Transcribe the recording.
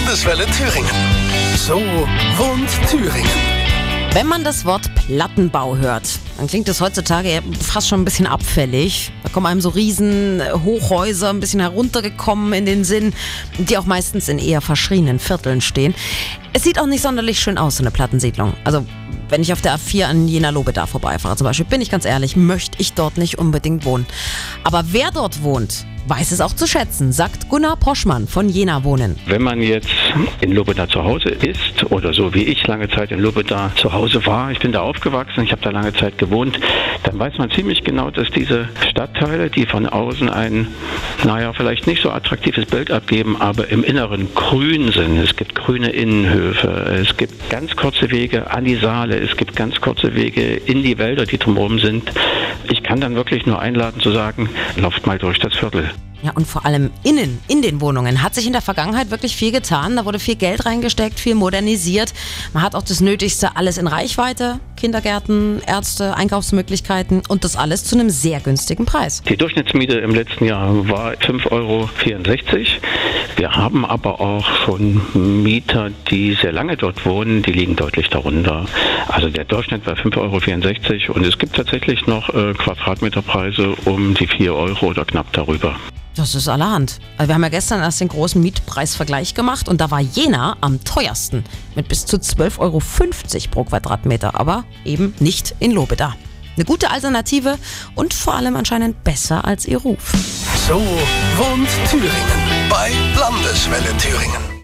Landeswelle Thüringen. So wohnt Thüringen. Wenn man das Wort Plattenbau hört, dann klingt es heutzutage fast schon ein bisschen abfällig. Da kommen einem so riesen Hochhäuser ein bisschen heruntergekommen in den Sinn, die auch meistens in eher verschrienen Vierteln stehen. Es sieht auch nicht sonderlich schön aus, so eine Plattensiedlung. Also wenn ich auf der A4 an Jena Lobeda vorbeifahre zum Beispiel, bin ich ganz ehrlich, möchte ich dort nicht unbedingt wohnen. Aber wer dort wohnt, weiß es auch zu schätzen, sagt Gunnar Poschmann von Jena Wohnen. Wenn man jetzt in Lobeda zu Hause ist oder so wie ich lange Zeit in Lobeda zu Hause war, ich bin da aufgewachsen, ich habe da lange Zeit gewohnt, dann weiß man ziemlich genau, dass diese Stadtteile, die von außen ein, naja, vielleicht nicht so attraktives Bild abgeben, aber im Inneren grün sind. Es gibt grüne Innenhöfe, es gibt ganz kurze Wege an die Saale, es gibt ganz kurze Wege in die Wälder, die drumherum sind. Ich kann dann wirklich nur einladen zu sagen, lauft mal durch das Viertel. Ja, und vor allem innen, in den Wohnungen, hat sich in der Vergangenheit wirklich viel getan. Da wurde viel Geld reingesteckt, viel modernisiert. Man hat auch das Nötigste alles in Reichweite. Kindergärten, Ärzte, Einkaufsmöglichkeiten und das alles zu einem sehr günstigen Preis. Die Durchschnittsmiete im letzten Jahr war 5,64 Euro. Wir haben aber auch schon Mieter, die sehr lange dort wohnen, die liegen deutlich darunter. Also der Durchschnitt war 5,64 Euro und es gibt tatsächlich noch äh, Quadratmeterpreise um die 4 Euro oder knapp darüber. Das ist allerhand. Also wir haben ja gestern erst den großen Mietpreisvergleich gemacht und da war Jena am teuersten mit bis zu 12,50 Euro pro Quadratmeter, aber eben nicht in Lobeda. Eine gute Alternative und vor allem anscheinend besser als ihr Ruf. So wohnt Thüringen bei Landeswelle Thüringen.